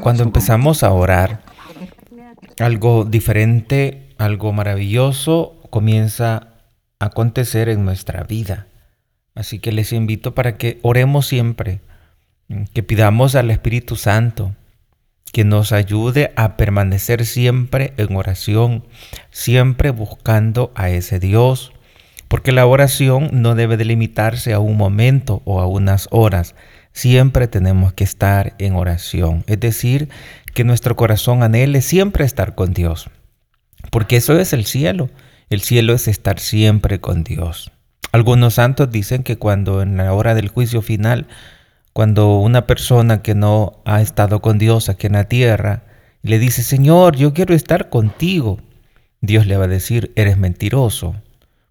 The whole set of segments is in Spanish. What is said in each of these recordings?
Cuando empezamos a orar, algo diferente, algo maravilloso comienza a acontecer en nuestra vida. Así que les invito para que oremos siempre, que pidamos al Espíritu Santo que nos ayude a permanecer siempre en oración, siempre buscando a ese Dios, porque la oración no debe delimitarse a un momento o a unas horas, siempre tenemos que estar en oración, es decir, que nuestro corazón anhele siempre estar con Dios, porque eso es el cielo, el cielo es estar siempre con Dios. Algunos santos dicen que cuando en la hora del juicio final, cuando una persona que no ha estado con Dios aquí en la tierra le dice, Señor, yo quiero estar contigo, Dios le va a decir, eres mentiroso,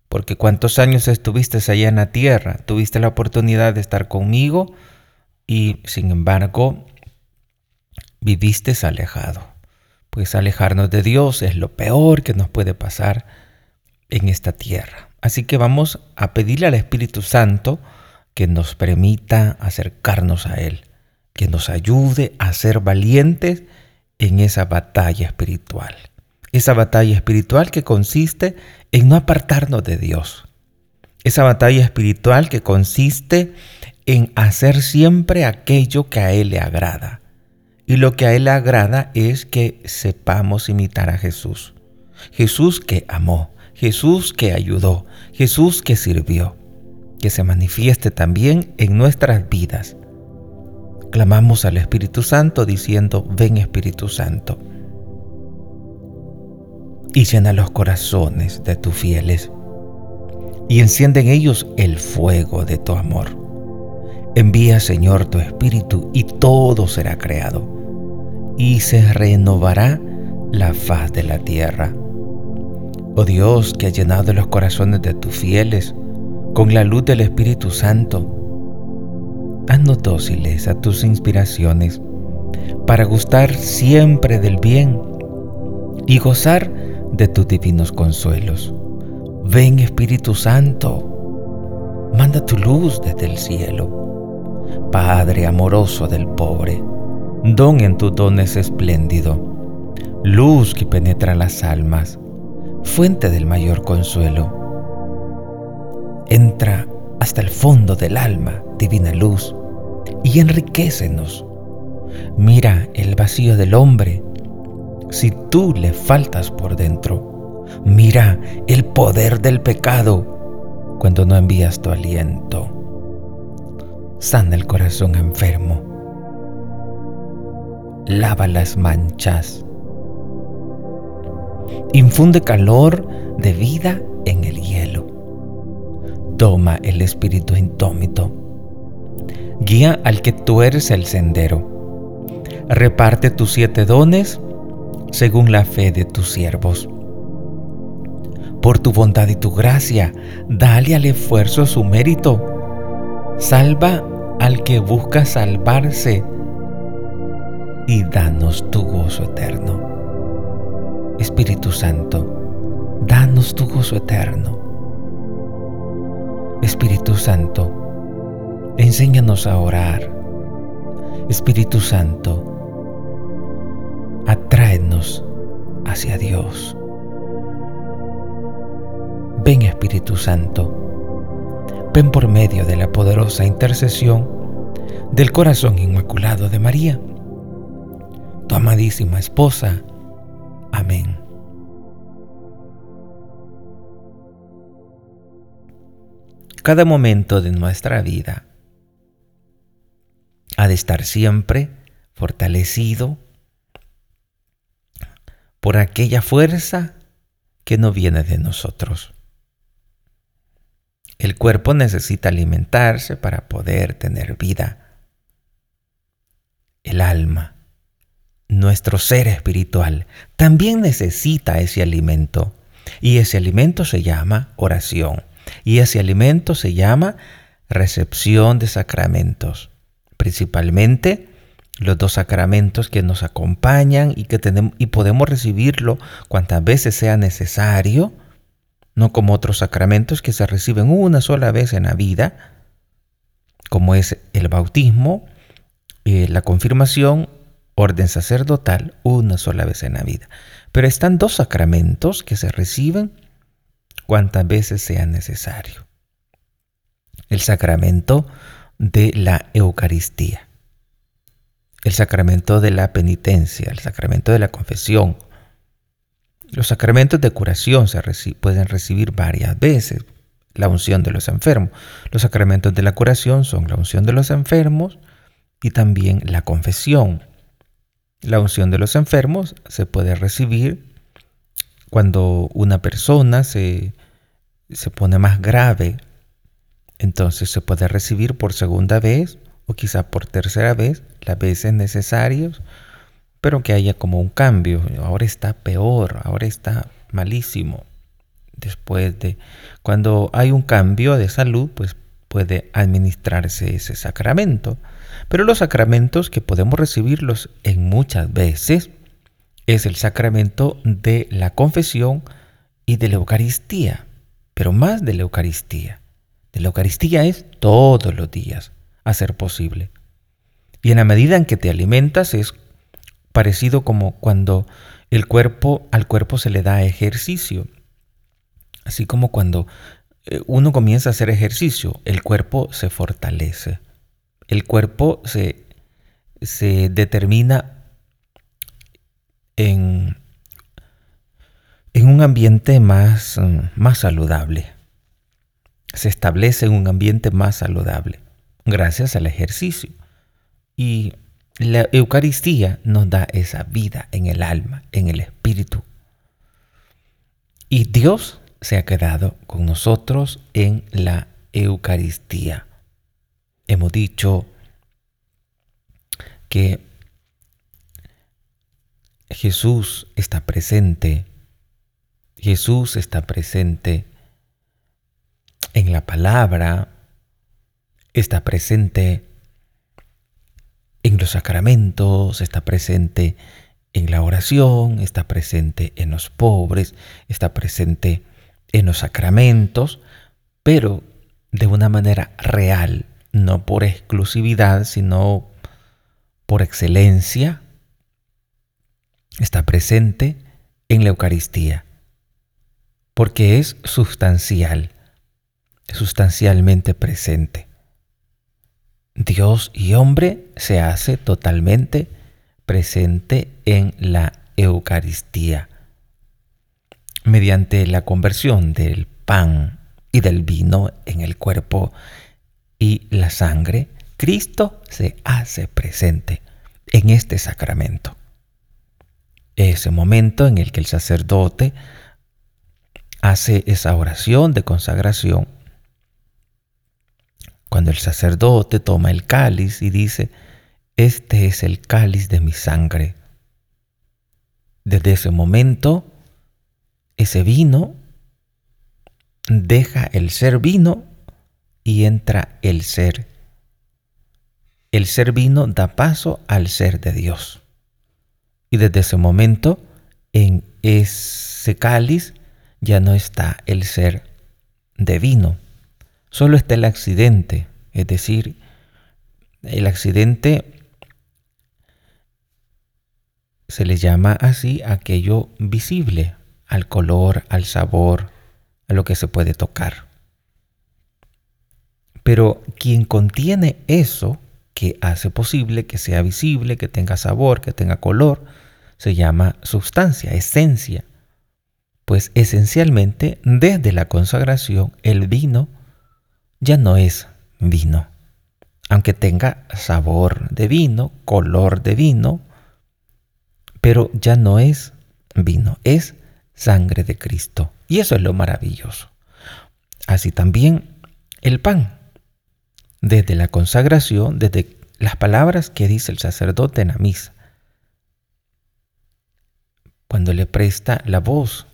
porque cuántos años estuviste allá en la tierra, tuviste la oportunidad de estar conmigo y sin embargo viviste alejado. Pues alejarnos de Dios es lo peor que nos puede pasar en esta tierra. Así que vamos a pedirle al Espíritu Santo que nos permita acercarnos a Él, que nos ayude a ser valientes en esa batalla espiritual. Esa batalla espiritual que consiste en no apartarnos de Dios. Esa batalla espiritual que consiste en hacer siempre aquello que a Él le agrada. Y lo que a Él le agrada es que sepamos imitar a Jesús. Jesús que amó, Jesús que ayudó, Jesús que sirvió, que se manifieste también en nuestras vidas. Clamamos al Espíritu Santo diciendo, ven Espíritu Santo, y llena los corazones de tus fieles, y enciende en ellos el fuego de tu amor. Envía, Señor, tu Espíritu, y todo será creado, y se renovará la faz de la tierra. Oh Dios, que ha llenado los corazones de tus fieles con la luz del Espíritu Santo, haznos dóciles a tus inspiraciones para gustar siempre del bien y gozar de tus divinos consuelos. Ven Espíritu Santo, manda tu luz desde el cielo. Padre amoroso del pobre, don en tus dones espléndido, luz que penetra las almas fuente del mayor consuelo. Entra hasta el fondo del alma, divina luz, y enriquecenos. Mira el vacío del hombre si tú le faltas por dentro. Mira el poder del pecado cuando no envías tu aliento. Sana el corazón enfermo. Lava las manchas Infunde calor de vida en el hielo. Toma el espíritu indómito. Guía al que tú eres el sendero. Reparte tus siete dones según la fe de tus siervos. Por tu bondad y tu gracia, dale al esfuerzo su mérito. Salva al que busca salvarse y danos tu gozo eterno. Espíritu Santo, danos tu gozo eterno. Espíritu Santo, enséñanos a orar. Espíritu Santo, atráenos hacia Dios. Ven Espíritu Santo, por medio de la poderosa intercesión del corazón inmaculado de María, tu amadísima esposa, Amén. Cada momento de nuestra vida ha de estar siempre fortalecido por aquella fuerza que no viene de nosotros. El cuerpo necesita alimentarse para poder tener vida. El alma nuestro ser espiritual también necesita ese alimento. Y ese alimento se llama oración. Y ese alimento se llama recepción de sacramentos. Principalmente los dos sacramentos que nos acompañan y que tenemos y podemos recibirlo cuantas veces sea necesario, no como otros sacramentos que se reciben una sola vez en la vida. como es el bautismo, eh, la confirmación, orden sacerdotal, una sola vez en la vida. Pero están dos sacramentos que se reciben cuantas veces sea necesario. El sacramento de la Eucaristía, el sacramento de la penitencia, el sacramento de la confesión. Los sacramentos de curación se pueden recibir varias veces, la unción de los enfermos. Los sacramentos de la curación son la unción de los enfermos y también la confesión. La unción de los enfermos se puede recibir cuando una persona se, se pone más grave, entonces se puede recibir por segunda vez o quizá por tercera vez, las veces necesarias, pero que haya como un cambio. Ahora está peor, ahora está malísimo después de cuando hay un cambio de salud, pues puede administrarse ese sacramento. Pero los sacramentos que podemos recibirlos en muchas veces es el sacramento de la confesión y de la Eucaristía, pero más de la Eucaristía. De la Eucaristía es todos los días a ser posible. Y en la medida en que te alimentas es parecido como cuando el cuerpo al cuerpo se le da ejercicio. Así como cuando eh, uno comienza a hacer ejercicio, el cuerpo se fortalece. El cuerpo se, se determina en, en un ambiente más, más saludable. Se establece en un ambiente más saludable gracias al ejercicio. Y la Eucaristía nos da esa vida en el alma, en el espíritu. Y Dios se ha quedado con nosotros en la Eucaristía. Hemos dicho que Jesús está presente, Jesús está presente en la palabra, está presente en los sacramentos, está presente en la oración, está presente en los pobres, está presente en los sacramentos, pero de una manera real, no por exclusividad, sino por excelencia, está presente en la Eucaristía, porque es sustancial, sustancialmente presente. Dios y hombre se hace totalmente presente en la Eucaristía mediante la conversión del pan y del vino en el cuerpo y la sangre, Cristo se hace presente en este sacramento. Ese momento en el que el sacerdote hace esa oración de consagración, cuando el sacerdote toma el cáliz y dice, este es el cáliz de mi sangre. Desde ese momento ese vino deja el ser vino y entra el ser. El ser vino da paso al ser de Dios. Y desde ese momento, en ese cáliz ya no está el ser de vino, solo está el accidente, es decir, el accidente se le llama así aquello visible, al color, al sabor, a lo que se puede tocar. Pero quien contiene eso, que hace posible que sea visible, que tenga sabor, que tenga color, se llama sustancia, esencia. Pues esencialmente, desde la consagración, el vino ya no es vino. Aunque tenga sabor de vino, color de vino, pero ya no es vino, es sangre de Cristo. Y eso es lo maravilloso. Así también el pan. Desde la consagración, desde las palabras que dice el sacerdote en la misa. Cuando le presta la voz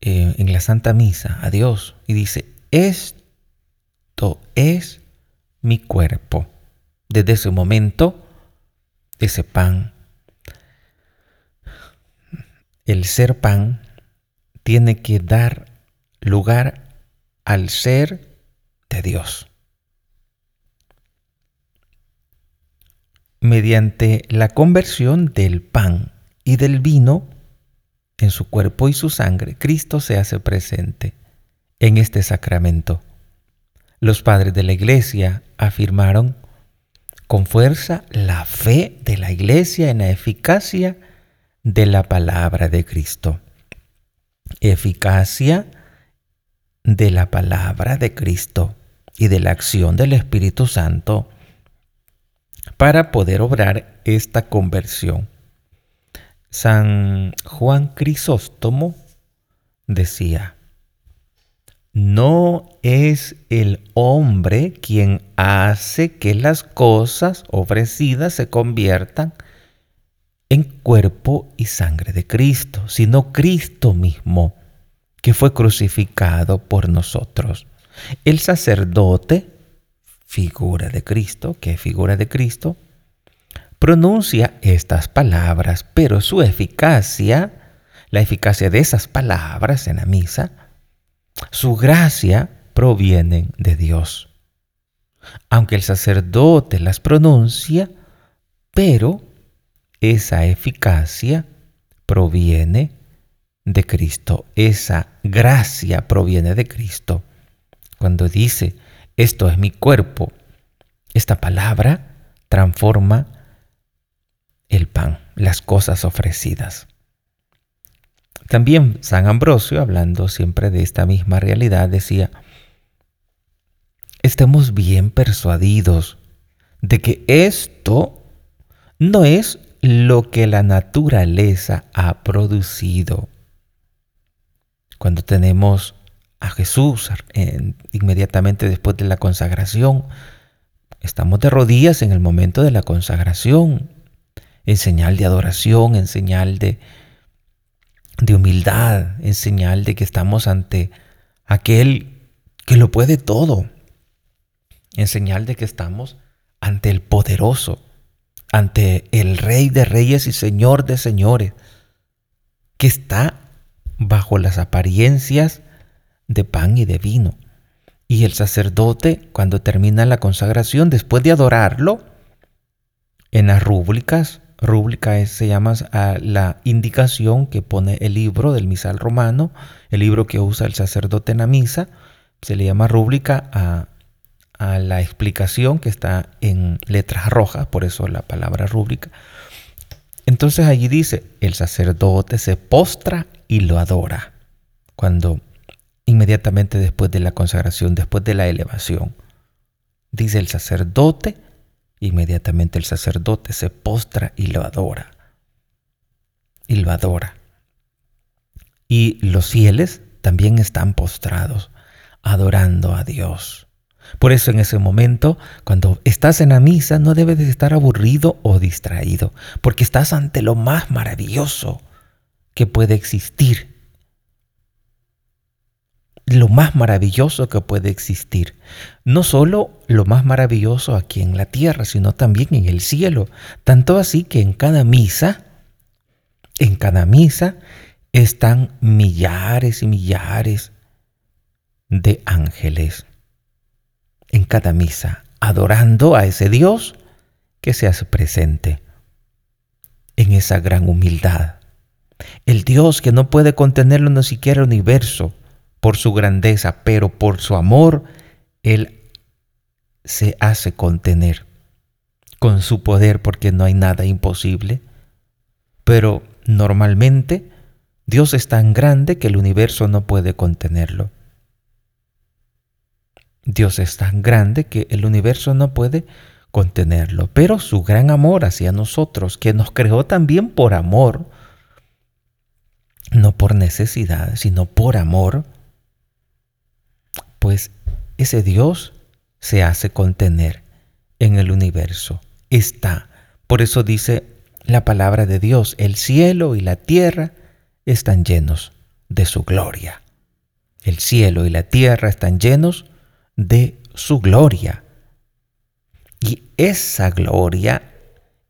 eh, en la Santa Misa a Dios y dice, esto es mi cuerpo. Desde ese momento, ese pan el ser pan tiene que dar lugar al ser de Dios. Mediante la conversión del pan y del vino en su cuerpo y su sangre, Cristo se hace presente en este sacramento. Los padres de la iglesia afirmaron con fuerza la fe de la iglesia en la eficacia de la palabra de Cristo. Eficacia de la palabra de Cristo y de la acción del Espíritu Santo para poder obrar esta conversión. San Juan Crisóstomo decía, no es el hombre quien hace que las cosas ofrecidas se conviertan en cuerpo y sangre de Cristo, sino Cristo mismo, que fue crucificado por nosotros. El sacerdote, figura de Cristo, que es figura de Cristo, pronuncia estas palabras, pero su eficacia, la eficacia de esas palabras en la misa, su gracia proviene de Dios. Aunque el sacerdote las pronuncia, pero esa eficacia proviene de Cristo, esa gracia proviene de Cristo. Cuando dice, esto es mi cuerpo, esta palabra transforma el pan, las cosas ofrecidas. También San Ambrosio, hablando siempre de esta misma realidad, decía, estemos bien persuadidos de que esto no es lo que la naturaleza ha producido. Cuando tenemos a Jesús inmediatamente después de la consagración, estamos de rodillas en el momento de la consagración, en señal de adoración, en señal de, de humildad, en señal de que estamos ante aquel que lo puede todo, en señal de que estamos ante el poderoso, ante el Rey de Reyes y Señor de Señores, que está bajo las apariencias de pan y de vino. Y el sacerdote, cuando termina la consagración, después de adorarlo, en las rúbricas rúbrica se llama la indicación que pone el libro del misal romano, el libro que usa el sacerdote en la misa, se le llama rúbrica a, a la explicación que está en letras rojas, por eso la palabra rúbrica. Entonces allí dice, el sacerdote se postra y lo adora, cuando inmediatamente después de la consagración, después de la elevación, dice el sacerdote, Inmediatamente el sacerdote se postra y lo adora. Y lo adora. Y los fieles también están postrados, adorando a Dios. Por eso en ese momento, cuando estás en la misa, no debes de estar aburrido o distraído, porque estás ante lo más maravilloso que puede existir lo más maravilloso que puede existir. No solo lo más maravilloso aquí en la tierra, sino también en el cielo. Tanto así que en cada misa, en cada misa están millares y millares de ángeles. En cada misa, adorando a ese Dios que se hace presente en esa gran humildad. El Dios que no puede contenerlo ni siquiera el universo, por su grandeza, pero por su amor, Él se hace contener con su poder porque no hay nada imposible. Pero normalmente Dios es tan grande que el universo no puede contenerlo. Dios es tan grande que el universo no puede contenerlo. Pero su gran amor hacia nosotros, que nos creó también por amor, no por necesidad, sino por amor, pues ese Dios se hace contener en el universo. Está. Por eso dice la palabra de Dios, el cielo y la tierra están llenos de su gloria. El cielo y la tierra están llenos de su gloria. Y esa gloria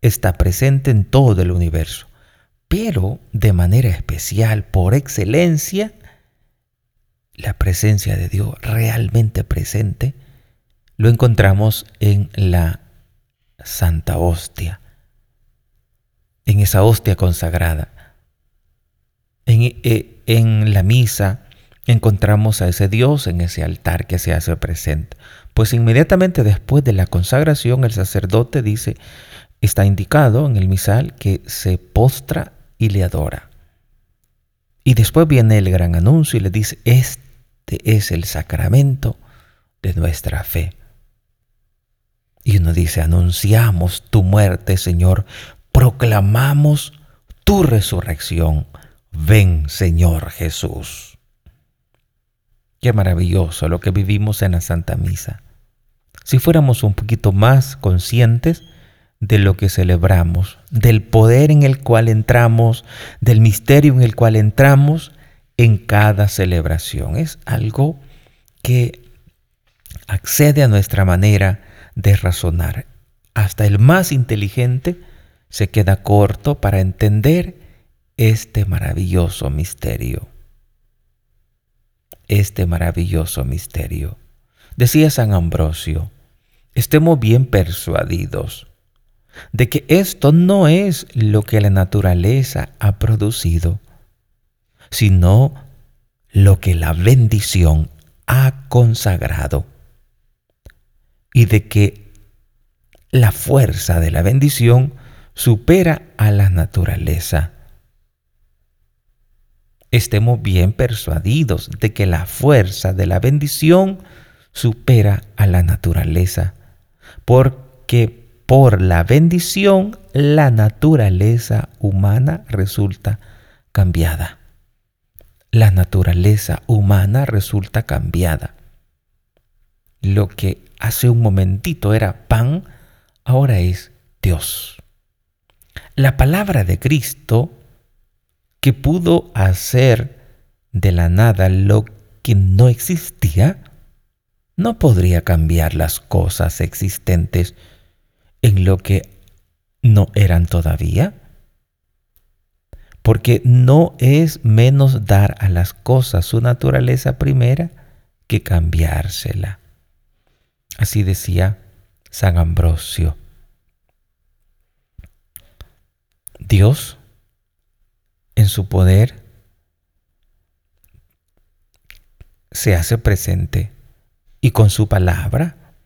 está presente en todo el universo, pero de manera especial, por excelencia, la presencia de Dios realmente presente lo encontramos en la Santa Hostia, en esa hostia consagrada. En, eh, en, la misa encontramos a ese Dios en ese altar que se hace presente. Pues inmediatamente después de la consagración el sacerdote dice, está indicado en el misal que se postra y le adora. Y después viene el gran anuncio y le dice, este es el sacramento de nuestra fe. Y uno dice, anunciamos tu muerte, Señor, proclamamos tu resurrección. Ven, Señor Jesús. Qué maravilloso lo que vivimos en la Santa Misa. Si fuéramos un poquito más conscientes de lo que celebramos, del poder en el cual entramos, del misterio en el cual entramos en cada celebración. Es algo que accede a nuestra manera de razonar. Hasta el más inteligente se queda corto para entender este maravilloso misterio. Este maravilloso misterio. Decía San Ambrosio, estemos bien persuadidos de que esto no es lo que la naturaleza ha producido, sino lo que la bendición ha consagrado y de que la fuerza de la bendición supera a la naturaleza. Estemos bien persuadidos de que la fuerza de la bendición supera a la naturaleza, porque por la bendición la naturaleza humana resulta cambiada. La naturaleza humana resulta cambiada. Lo que hace un momentito era pan, ahora es Dios. La palabra de Cristo que pudo hacer de la nada lo que no existía, no podría cambiar las cosas existentes en lo que no eran todavía. Porque no es menos dar a las cosas su naturaleza primera que cambiársela. Así decía San Ambrosio. Dios, en su poder, se hace presente y con su palabra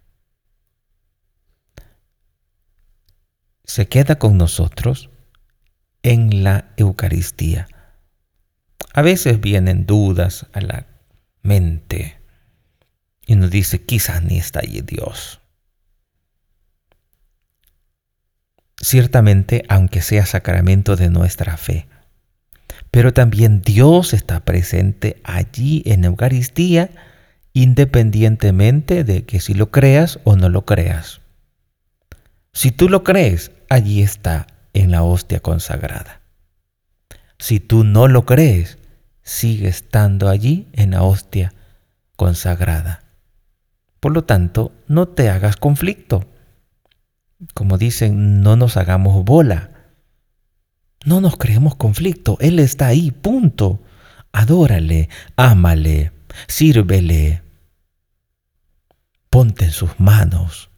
se queda con nosotros en la Eucaristía. A veces vienen dudas a la mente y nos dice, quizás ni está allí Dios. Ciertamente, aunque sea sacramento de nuestra fe, pero también Dios está presente allí en Eucaristía, independientemente de que si lo creas o no lo creas. Si tú lo crees, allí está en la hostia consagrada. Si tú no lo crees, sigue estando allí en la hostia consagrada. Por lo tanto, no te hagas conflicto. Como dicen, no nos hagamos bola. No nos creemos conflicto. Él está ahí, punto. Adórale, ámale, sírvele. Ponte en sus manos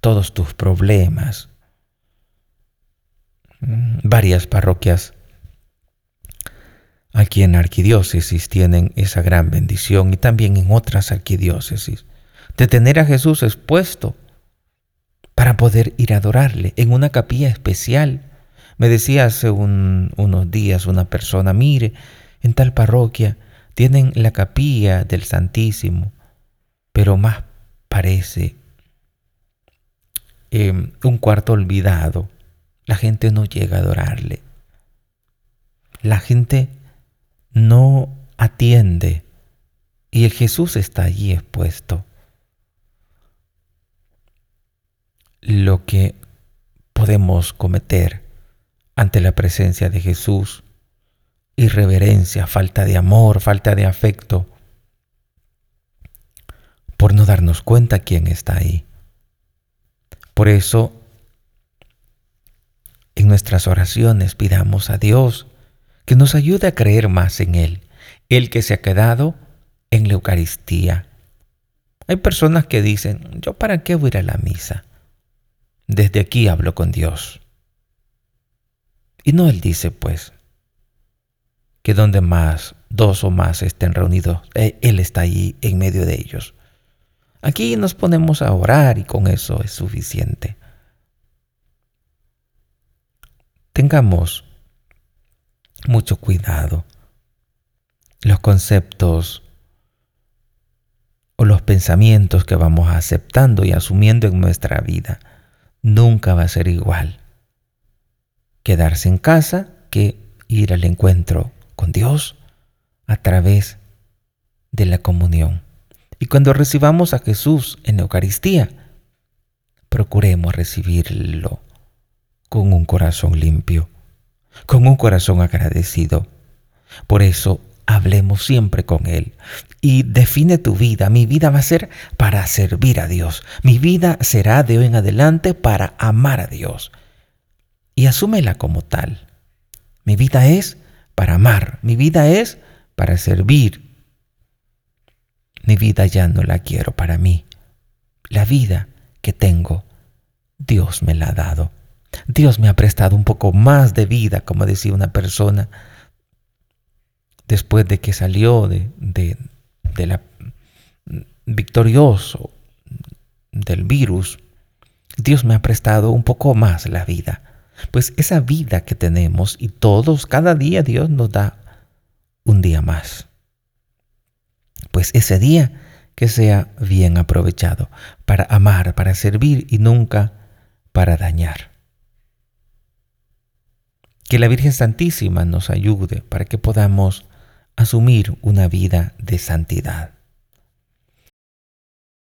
todos tus problemas. Mm, varias parroquias aquí en arquidiócesis tienen esa gran bendición y también en otras arquidiócesis de tener a Jesús expuesto para poder ir a adorarle en una capilla especial. Me decía hace unos días una persona, mire, en tal parroquia tienen la capilla del Santísimo, pero más parece em, un cuarto olvidado. La gente no llega a adorarle. La gente no atiende y el Jesús está allí expuesto. lo que podemos cometer ante la presencia de Jesús. Irreverencia, falta de amor, falta de afecto, por no darnos cuenta quién está ahí. Por eso, en nuestras oraciones pidamos a Dios que nos ayude a creer más en Él, el que se ha quedado en la Eucaristía. Hay personas que dicen, ¿yo para qué voy a ir a la misa? Desde aquí hablo con Dios. Y no Él dice, pues, que donde más dos o más estén reunidos, eh, Él está ahí en medio de ellos. Aquí nos ponemos a orar y con eso es suficiente. Tengamos mucho cuidado. Los conceptos o los pensamientos que vamos aceptando y asumiendo en nuestra vida nunca va a ser igual. Quedarse en casa que ir al encuentro con Dios a través de la comunión. Y cuando recibamos a Jesús en la Eucaristía, procuremos recibirlo con un corazón limpio, con un corazón agradecido. Por eso hablemos siempre con Él. Y define tu vida. Mi vida va a ser para servir a Dios. Mi vida será de hoy en adelante para amar a Dios. Y asúmela como tal. Mi vida es para amar. Mi vida es para servir. Mi vida ya no la quiero para mí. La vida que tengo, Dios me la ha dado. Dios me ha prestado un poco más de vida, como decía una persona, después de que salió de, de, la victorioso del virus, Dios me ha prestado un poco más la vida. Pues esa vida que tenemos y todos, cada día Dios nos da un día más. Pues ese día que sea bien aprovechado para amar, para servir y nunca para dañar. Que la Virgen Santísima nos ayude para que podamos asumir una vida de santidad.